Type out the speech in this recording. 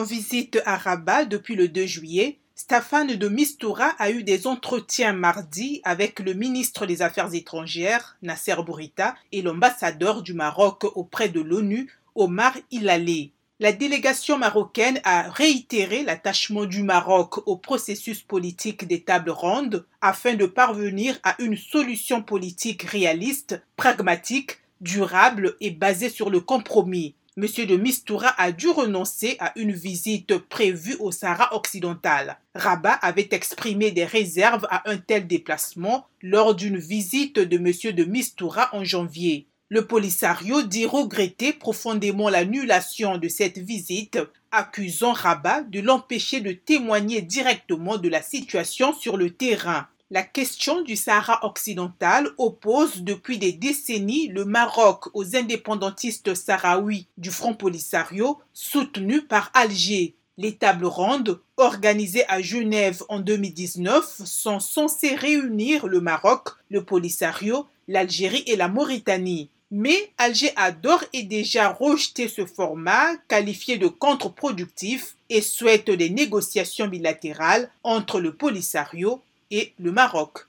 En visite à Rabat depuis le 2 juillet, Stéphane de Mistura a eu des entretiens mardi avec le ministre des Affaires étrangères, Nasser Bourita, et l'ambassadeur du Maroc auprès de l'ONU, Omar Ilalé. La délégation marocaine a réitéré l'attachement du Maroc au processus politique des tables rondes afin de parvenir à une solution politique réaliste, pragmatique, durable et basée sur le compromis. M. de Mistura a dû renoncer à une visite prévue au Sahara occidental. Rabat avait exprimé des réserves à un tel déplacement lors d'une visite de M. de Mistura en janvier. Le Polisario dit regretter profondément l'annulation de cette visite, accusant Rabat de l'empêcher de témoigner directement de la situation sur le terrain. La question du Sahara occidental oppose depuis des décennies le Maroc aux indépendantistes sahraouis du Front Polisario soutenu par Alger. Les tables rondes, organisées à Genève en 2019, sont censées réunir le Maroc, le Polisario, l'Algérie et la Mauritanie. Mais Alger a d'ores et déjà rejeté ce format qualifié de contre-productif et souhaite des négociations bilatérales entre le Polisario et le Maroc.